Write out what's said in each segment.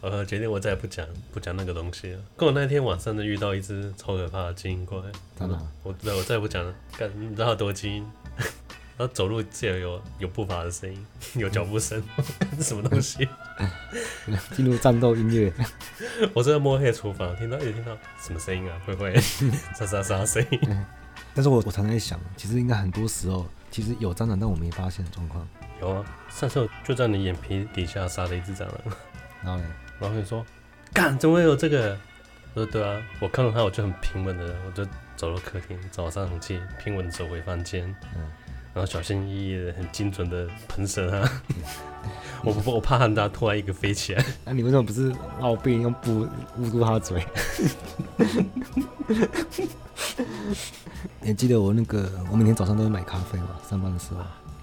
呃，决定我再也不讲不讲那个东西了。跟我那天晚上就遇到一只超可怕的精英怪，真的、啊，我知道我再也不讲了。干，你知道多精英？然后走路竟然有有步伐的声音，有脚步声，是 什么东西？进入战斗音乐。我正在摸黑厨房，听到一直听到什么声音啊？会不会沙沙沙声音？但是我我常常在想，其实应该很多时候，其实有蟑螂，但我没发现的状况。有啊，上次我就在你眼皮底下杀了一只蟑螂。然后呢？然后你说，干，怎么会有这个？我说对啊，我看到他，我就很平稳的，我就走到客厅，早上很气，平稳的走回房间。嗯。然后小心翼翼的、很精准的喷射他。我不，我怕他突然一个飞起来。那、啊、你为什么不是绕背用布捂住他的嘴？你还记得我那个，我每天早上都会买咖啡嘛？上班的时候，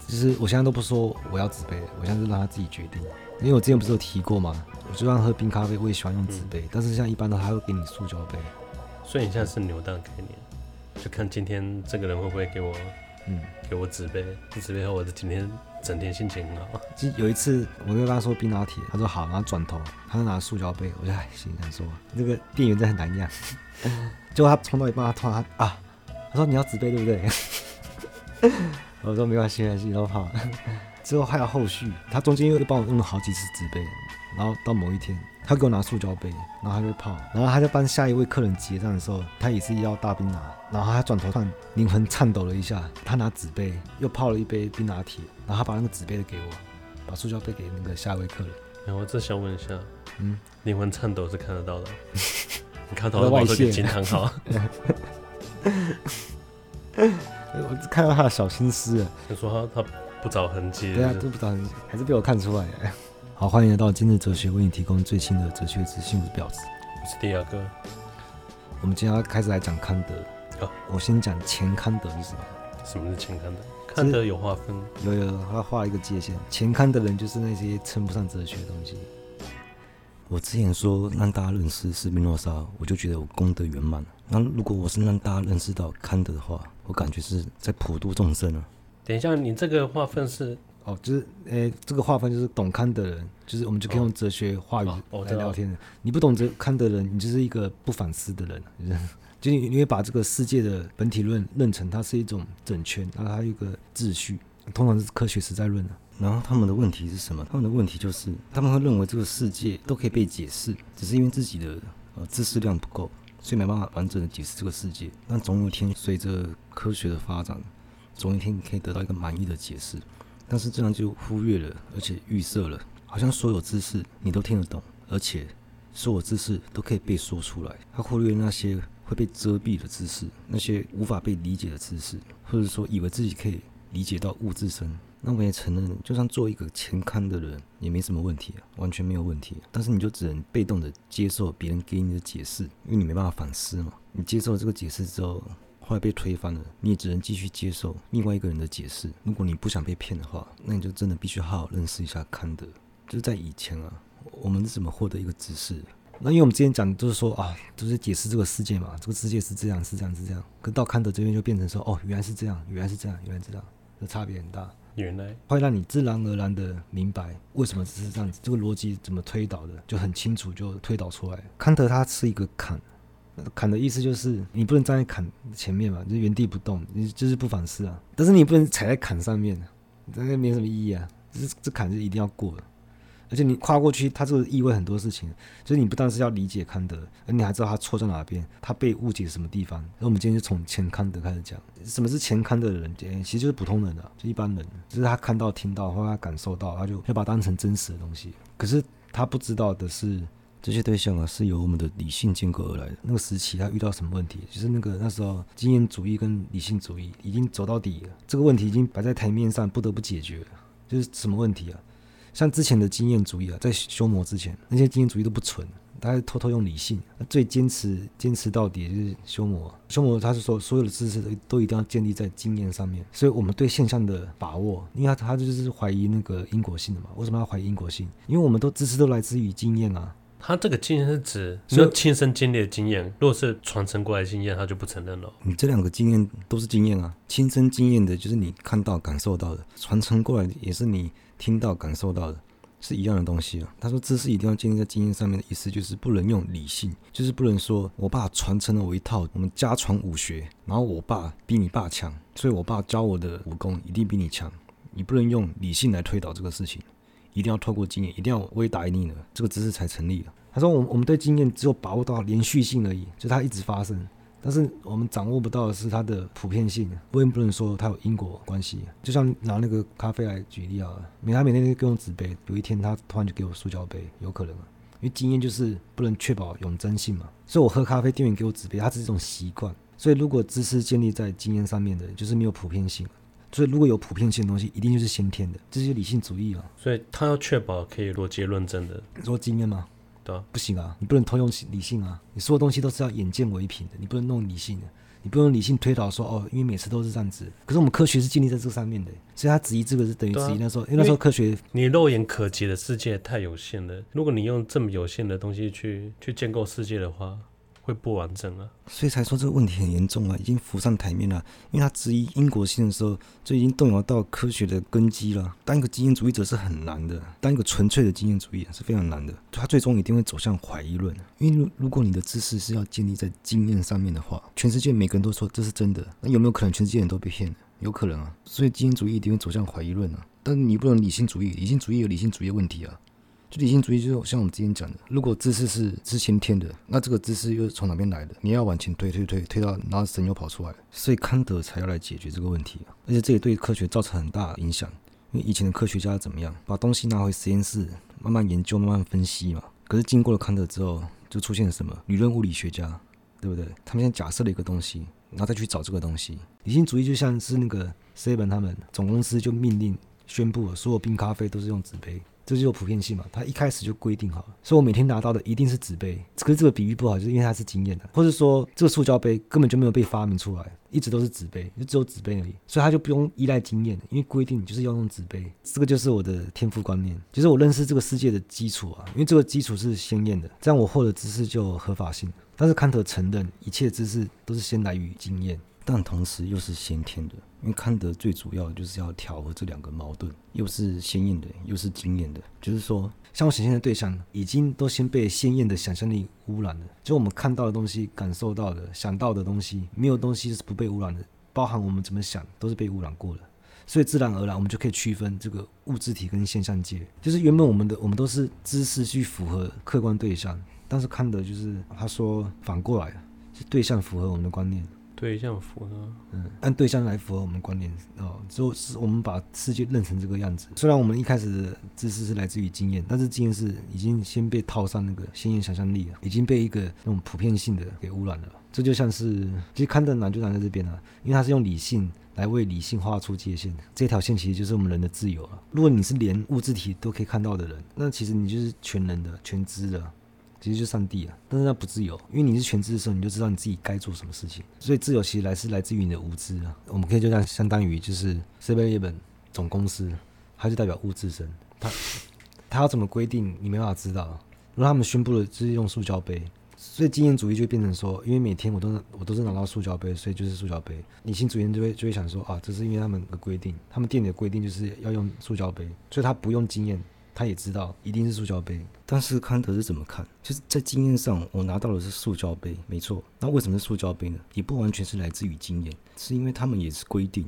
其实我现在都不说我要纸杯，我现在是让他自己决定。因为我之前不是有提过吗？我就算喝冰咖啡，我也喜欢用纸杯，嗯、但是像一般的，他会给你塑胶杯。所以你现在是扭蛋概念，就看今天这个人会不会给我。嗯，给我纸杯，纸杯后我的今天整天心情很好。就有一次，我就跟他说冰拿铁，他说好，然后转头，他就拿塑胶杯，我就哎，心想说那个店员真的很难养。结果他冲到一半，他突然啊，他说你要纸杯对不对？我说没关系，没关系，都好。之后还有后续，他中间又帮我用了好几次纸杯，然后到某一天。他给我拿塑胶杯，然后他就泡，然后他就帮下一位客人结账的时候，他也是要大冰拿，然后他转头看，灵魂颤抖了一下，他拿纸杯又泡了一杯冰拿铁，然后他把那个纸杯给我，把塑胶杯给那个下一位客人。哎，我只想问一下，嗯，灵魂颤抖是看得到的，你看到的外线经常好。我只看到他的小心思，他说他他不找痕迹，对啊，都不找痕迹，还是被我看出来。好，欢迎来到今日哲学，为你提供最新的哲学资讯。我是婊子，我是第二哥。我们今天要开始来讲康德。哦，我先讲前康德是什么？什么是前康德？康德有划分，有有，他画一个界限。前康德人就是那些称不上哲学的东西。我之前说让大家认识斯宾诺莎，我就觉得我功德圆满了。那如果我是让大家认识到康德的话，我感觉是在普度众生了。等一下，你这个划分是？哦，就是，诶、欸，这个划分就是懂康的人，就是我们就可以用哲学话语来聊天的。哦哦、你不懂哲康的人，你就是一个不反思的人，就你你会把这个世界的本体论认成它是一种整圈，然后它有一个秩序，通常是科学实在论的。然后他们的问题是什么？他们的问题就是他们会认为这个世界都可以被解释，只是因为自己的呃知识量不够，所以没办法完整的解释这个世界。但总有一天，随着科学的发展，总有一天你可以得到一个满意的解释。但是这样就忽略了，而且预设了，好像所有知识你都听得懂，而且所有知识都可以被说出来。他忽略那些会被遮蔽的知识，那些无法被理解的知识，或者说以为自己可以理解到物自身。那我也承认，就算做一个前康的人也没什么问题啊，完全没有问题。但是你就只能被动的接受别人给你的解释，因为你没办法反思嘛。你接受了这个解释之后。后来被推翻了，你也只能继续接受另外一个人的解释。如果你不想被骗的话，那你就真的必须好好认识一下康德。就是在以前啊，我们是怎么获得一个知识？那因为我们之前讲就是说啊，就是解释这个世界嘛，这个世界是这样，是这样，是这样。可到康德这边就变成说，哦，原来是这样，原来是这样，原来是这样，这差别很大。原来会让你自然而然的明白为什么只是这样子，这个逻辑怎么推导的，就很清楚，就推导出来。康德他是一个坎。砍的意思就是你不能站在砍前面嘛，就原地不动，你就是不反思啊。但是你不能踩在砍上面，这个没什么意义啊。这这砍是一定要过的，而且你跨过去，它这个意味很多事情。所以你不但是要理解康德，而你还知道他错在哪边，他被误解什么地方。那我们今天就从前康德开始讲，什么是前康德的人？其实就是普通人啊，就一般人，就是他看到、听到或他感受到，他就要把它当成真实的东西。可是他不知道的是。这些对象啊，是由我们的理性建构而来的。那个时期他遇到什么问题？就是那个那时候经验主义跟理性主义已经走到底了，这个问题已经摆在台面上，不得不解决。就是什么问题啊？像之前的经验主义啊，在修谟之前，那些经验主义都不纯，大家偷偷用理性。最坚持坚持到底就是修谟。修谟他是说，所有的知识都一定要建立在经验上面。所以我们对现象的把握，因为他他就是怀疑那个因果性的嘛。为什么要怀疑因果性？因为我们都知识都来自于经验啊。他这个经验是指是亲身经历的经验，如果是传承过来的经验，他就不承认了。你这两个经验都是经验啊，亲身经验的就是你看到、感受到的，传承过来的也是你听到、感受到的。是一样的东西啊。他说知识一定要建立在经验上面的意思，就是不能用理性，就是不能说我爸传承了我一套我们家传武学，然后我爸比你爸强，所以我爸教我的武功一定比你强。你不能用理性来推导这个事情，一定要透过经验，一定要我也打赢你了，这个知识才成立的。他说我们我们对经验只有把握到连续性而已，就它一直发生。但是我们掌握不到的是它的普遍性，我也不能说它有因果关系。就像拿那个咖啡来举例啊，每他每天都给我纸杯，有一天他突然就给我塑胶杯，有可能啊，因为经验就是不能确保永真性嘛。所以我喝咖啡，店员给我纸杯，它只是一种习惯。所以如果知识建立在经验上面的，就是没有普遍性。所以如果有普遍性的东西，一定就是先天的，这是理性主义啊。所以他要确保可以逻辑论证的，说经验吗？对啊，不行啊！你不能偷用理性啊！你所有东西都是要眼见为凭的，你不能弄理性的，你不能用理性推导说哦，因为每次都是这样子。可是我们科学是建立在这上面的，所以他质疑这个是等于质疑那时候，啊、因为那时候科学你肉眼可及的世界太有限了。如果你用这么有限的东西去去建构世界的话。会不完整啊，所以才说这个问题很严重啊，已经浮上台面了。因为他质疑因果性的时候，就已经动摇到科学的根基了。当一个经验主义者是很难的，当一个纯粹的经验主义是非常难的。他最终一定会走向怀疑论，因为如果你的知识是要建立在经验上面的话，全世界每个人都说这是真的，那有没有可能全世界人都被骗？有可能啊。所以经验主义一定会走向怀疑论啊。但你不能理性主义，理性主义有理性主义的问题啊。就理性主义就是像我们之前讲的，如果知识是是先天的，那这个知识又是从哪边来的？你要往前推推推推到，然后神又跑出来，所以康德才要来解决这个问题！而且这也对科学造成很大影响，因为以前的科学家怎么样，把东西拿回实验室慢慢研究、慢慢分析嘛。可是经过了康德之后，就出现了什么？理论物理学家，对不对？他们现在假设了一个东西，然后再去找这个东西。理性主义就像是那个 Seven 他们总公司就命令宣布了，所有冰咖啡都是用纸杯。这就有普遍性嘛，它一开始就规定好了，所以我每天拿到的一定是纸杯。可是这个比喻不好，就是因为它是经验的，或者说这个塑胶杯根本就没有被发明出来，一直都是纸杯，就只有纸杯而已，所以它就不用依赖经验，因为规定就是要用纸杯。这个就是我的天赋观念，就是我认识这个世界的基础啊，因为这个基础是先验的，这样我获得知识就有合法性。但是康德承认一切知识都是先来于经验。但同时又是先天的，因为康德最主要就是要调和这两个矛盾，又是先验的，又是经验的。就是说，像我显现的对象，已经都先被先验的想象力污染了。就我们看到的东西、感受到的、想到的东西，没有东西是不被污染的，包含我们怎么想都是被污染过的。所以自然而然，我们就可以区分这个物质体跟现象界。就是原本我们的我们都是知识去符合客观对象，但是康德就是他说反过来，是对象符合我们的观念。对象符合，嗯，按对象来符合我们观念哦，就是我们把世界认成这个样子。虽然我们一开始的知识是来自于经验，但是经验是已经先被套上那个先验想象力了，已经被一个那种普遍性的给污染了。这就像是，其实康德难就难在这边了，因为他是用理性来为理性画出界限，这条线其实就是我们人的自由了。如果你是连物质体都可以看到的人，那其实你就是全能的、全知的。其实就上帝啊，但是那不自由，因为你是全知的时候，你就知道你自己该做什么事情。所以自由其实来是来自于你的无知啊。我们可以就这样相当于就是 Seven-Eleven 总公司，它就代表物质身，它它要怎么规定，你没办法知道。如果他们宣布了就是用塑胶杯，所以经验主义就变成说，因为每天我都我都是拿到塑胶杯，所以就是塑胶杯。理性主义就会就会想说啊，这是因为他们的规定，他们店里的规定就是要用塑胶杯，所以他不用经验。他也知道一定是塑胶杯，但是康德是怎么看？就是在经验上，我拿到的是塑胶杯，没错。那为什么是塑胶杯呢？也不完全是来自于经验，是因为他们也是规定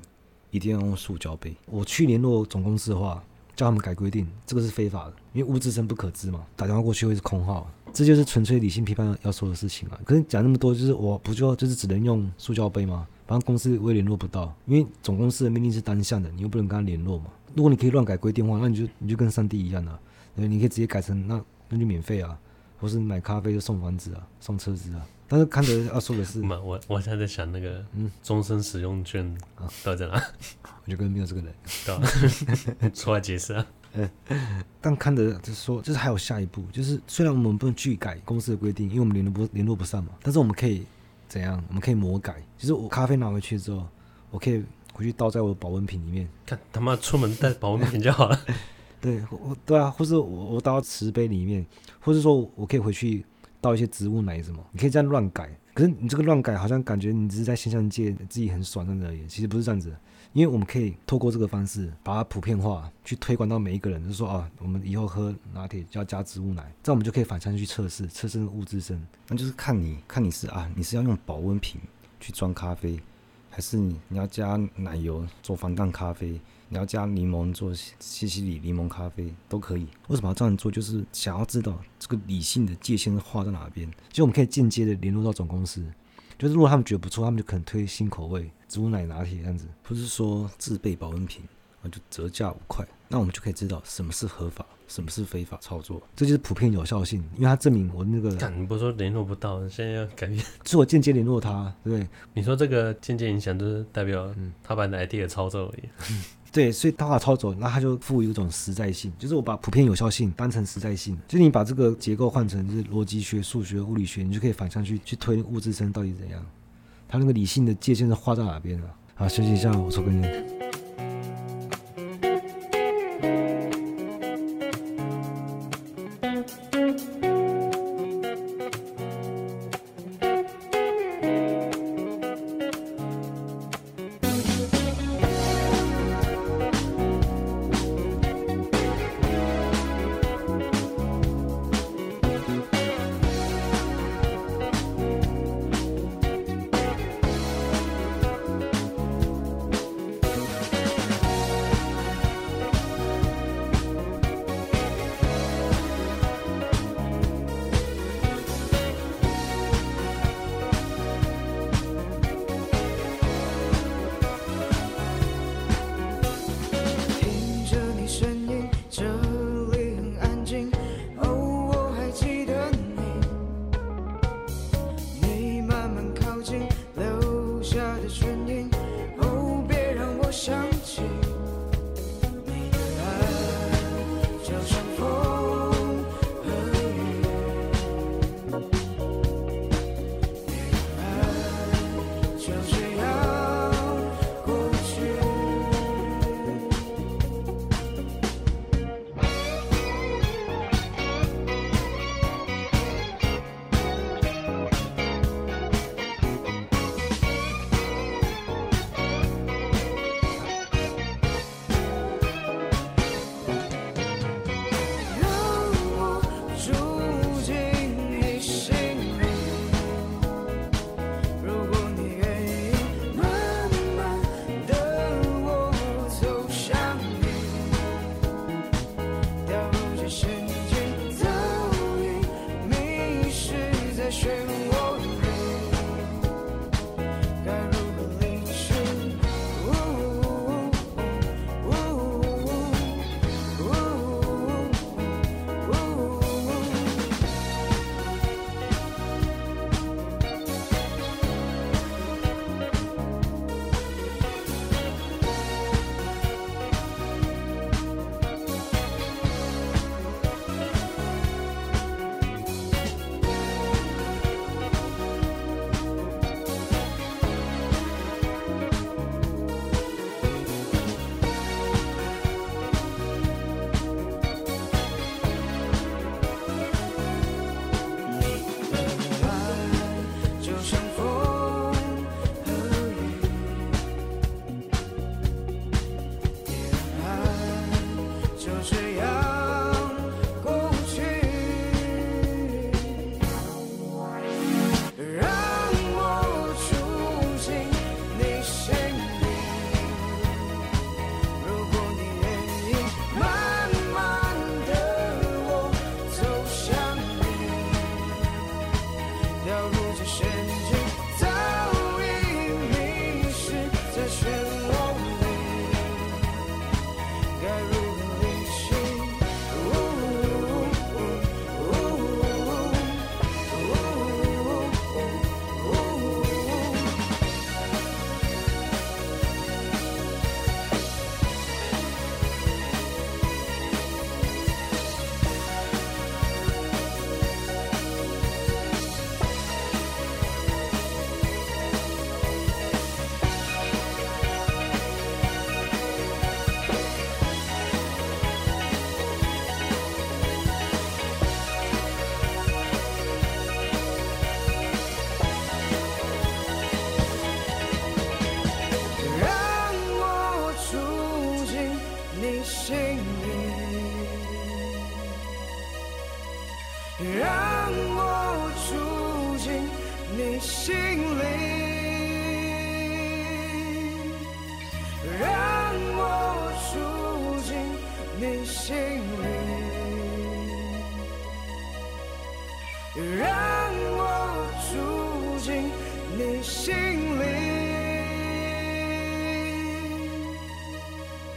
一定要用塑胶杯。我去联络总公司的话，叫他们改规定，这个是非法的，因为物质生不可知嘛。打电话过去会是空号，这就是纯粹理性批判要说的事情啊。可是讲那么多，就是我不就就是只能用塑胶杯吗？反正公司我也联络不到，因为总公司的命令是单向的，你又不能跟他联络嘛。如果你可以乱改规定的话，那你就你就跟上帝一样啊，你可以直接改成那那就免费啊，或是买咖啡就送房子啊，送车子啊。但是康德要说的是，我我现在在想那个嗯，终身使用券啊，到底在哪？我就跟没有这个人，对 出来解释啊。但康德就是说，就是还有下一步，就是虽然我们不能去改公司的规定，因为我们联络不联络不上嘛，但是我们可以怎样？我们可以魔改，就是我咖啡拿回去之后，我可以。回去倒在我的保温瓶里面，看他妈出门带保温瓶就好了。对，我对啊，或是我我倒到瓷杯里面，或是说我可以回去倒一些植物奶什么，你可以这样乱改。可是你这个乱改，好像感觉你只是在现象界自己很爽这样而已。其实不是这样子，因为我们可以透过这个方式把它普遍化，去推广到每一个人，就是说啊，我们以后喝拿铁就要加植物奶，这样我们就可以反向去测试，测试物质生。那就是看你看你是啊，你是要用保温瓶去装咖啡，还是你你要加奶油做防弹咖啡？你要加柠檬做西西里柠檬咖啡都可以。为什么要这样做？就是想要知道这个理性的界限是画在哪边。其实我们可以间接的联络到总公司，就是如果他们觉得不错，他们就可能推新口味植物奶拿铁这样子。不是说自备保温瓶啊就折价五块，那我们就可以知道什么是合法，什么是非法操作。这就是普遍有效性，因为它证明我那个。你不是说联络不到，现在要改变，是我间接联络他，对不对？你说这个间接影响，就是代表他把你的 idea 抄走而已。嗯 对，所以他把操作，那他就赋予一种实在性，就是我把普遍有效性当成实在性，就你把这个结构换成就是逻辑学、数学、物理学，你就可以反向去去推物质生到底怎样，他那个理性的界限是画在哪边啊？好，休息一下，我抽根烟。Just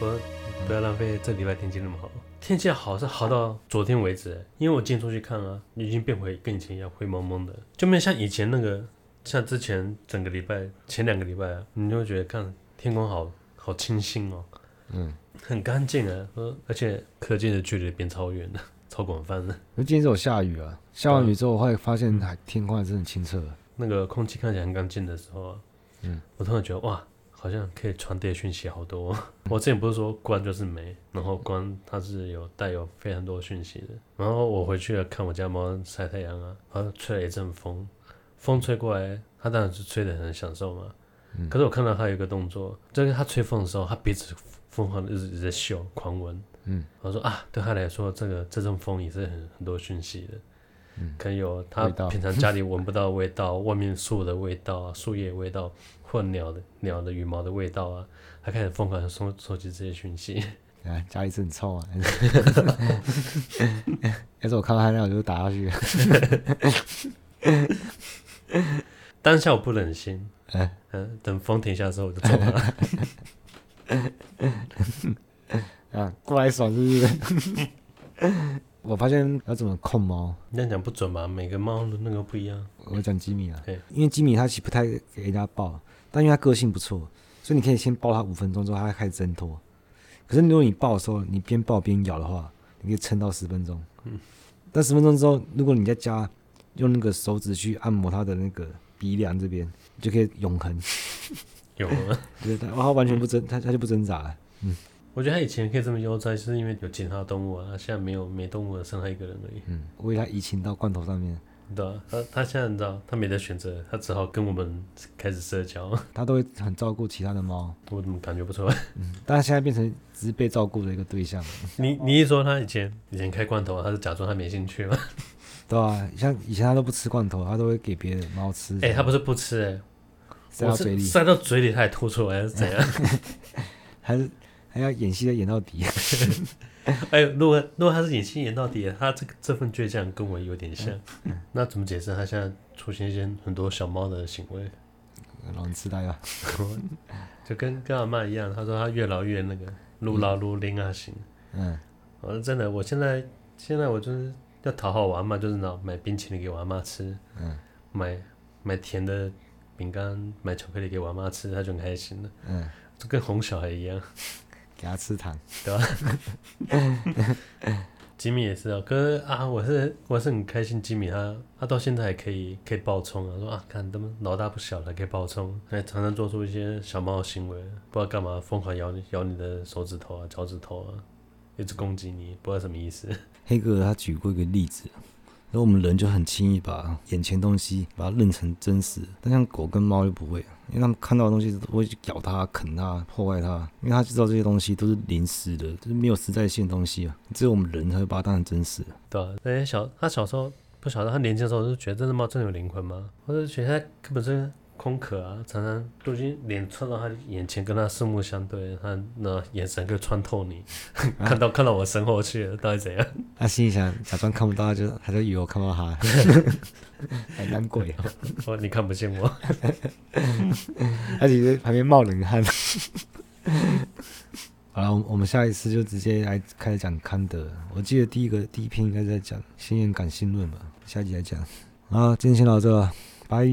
不，不要浪费这礼拜天气那么好。天气好是好到昨天为止，因为我今天出去看啊，已经变回跟以前一样灰蒙蒙的，就没有像以前那个，像之前整个礼拜前两个礼拜啊，你就会觉得看天空好好清新哦，嗯，很干净啊，而且可见的距离变超远了，超广泛的。那今天是有下雨啊，下完雨之后，我会发现还天空还是很清澈的，那个空气看起来很干净的时候啊，嗯，我突然觉得哇。好像可以传递讯息好多。我之前不是说光就是美，然后光它是有带有非常多讯息的。然后我回去了看我家猫晒太阳啊，然后吹了一阵风，风吹过来，它当然是吹得很享受嘛。可是我看到它有一个动作，就是它吹风的时候，它鼻子疯狂的一直一直在嗅狂闻。嗯，我说啊，对它来说，这个这阵风也是很很多讯息的。嗯，可能有它 平常家里闻不到味道，外面树的味道啊，树叶味道。或鸟的鸟的羽毛的味道啊，他开始疯狂的收收集这些讯息。啊，家里是很臭啊！要是我看到他那样，我就打下去。当下我不忍心，嗯、啊，等风停下的时候我就走了。啊，过来爽是不是？我发现要怎么控猫，你这样讲不准吧？每个猫的那个不一样。我讲吉米啊，因为吉米他其实不太给人家抱。但因为它个性不错，所以你可以先抱它五分钟之后，它开始挣脱。可是如果你抱的时候，你边抱边咬的话，你可以撑到十分钟。嗯。但十分钟之后，如果你在家用那个手指去按摩它的那个鼻梁这边，你就可以永恒。有吗？对，它它完全不挣，它它就不挣扎了。嗯。我觉得它以前可以这么悠哉，是因为有其他动物啊，现在没有，没动物了，剩它一个人而已。嗯。为它移情到罐头上面。对啊，他他现在你知道，他没得选择，他只好跟我们开始社交。他都会很照顾其他的猫，我怎么感觉不出来？嗯，但他现在变成只是被照顾的一个对象。你你一说他以前以前开罐头，他是假装他没兴趣吗？对啊，像以前他都不吃罐头，他都会给别的猫吃。哎、欸，他不是不吃、欸，哎，塞到嘴里，塞到嘴里他还吐出来，还是怎样？还是还要演戏的演到底？哎，如果如果他是演戏演到底，他这个这份倔强跟我有点像，嗯嗯、那怎么解释他现在出现一些很多小猫的行为？老人痴呆啊，就跟跟阿妈一样，他说他越老越那个，如老如灵啊型。嗯，我说真的，我现在现在我就是要讨好我阿嬷，就是拿买冰淇淋给我阿妈吃，嗯，买买甜的饼干，买巧克力给我阿妈吃，他就很开心了。嗯，就跟哄小孩一样。给他吃糖，对吧？吉米也是啊，可是啊，我是我是很开心，吉米他他到现在还可以可以爆冲啊，说啊，看他们老大不小了，可以爆冲，还常常做出一些小猫的行为，不知道干嘛，疯狂咬你咬你的手指头啊、脚趾头啊，一直攻击你，不知道什么意思。黑哥他举过一个例子。然后我们人就很轻易把眼前东西把它认成真实，但像狗跟猫就不会，因为他们看到的东西都会去咬它、啃它、破坏它，因为它知道这些东西都是临时的，就是没有实在性东西啊。只有我们人才会把它当成真实。对啊，那些小他小时候不晓得，他年轻的时候就觉得这只猫真的有灵魂吗？或者觉得它根本是。空壳啊，常常都已经脸窜到他眼前，跟他四目相对，他那眼神可以穿透你，啊、看到看到我身后去了，到底怎样？他心里想，假装看不到，他就他就以为我看不到他，还 难鬼哦！哦，你看不见我，他其实旁边冒冷汗。好了，我我们下一次就直接来开始讲康德。我记得第一个第一篇应该在讲《先验感性论》吧，下集来讲。好，今天先到这，拜。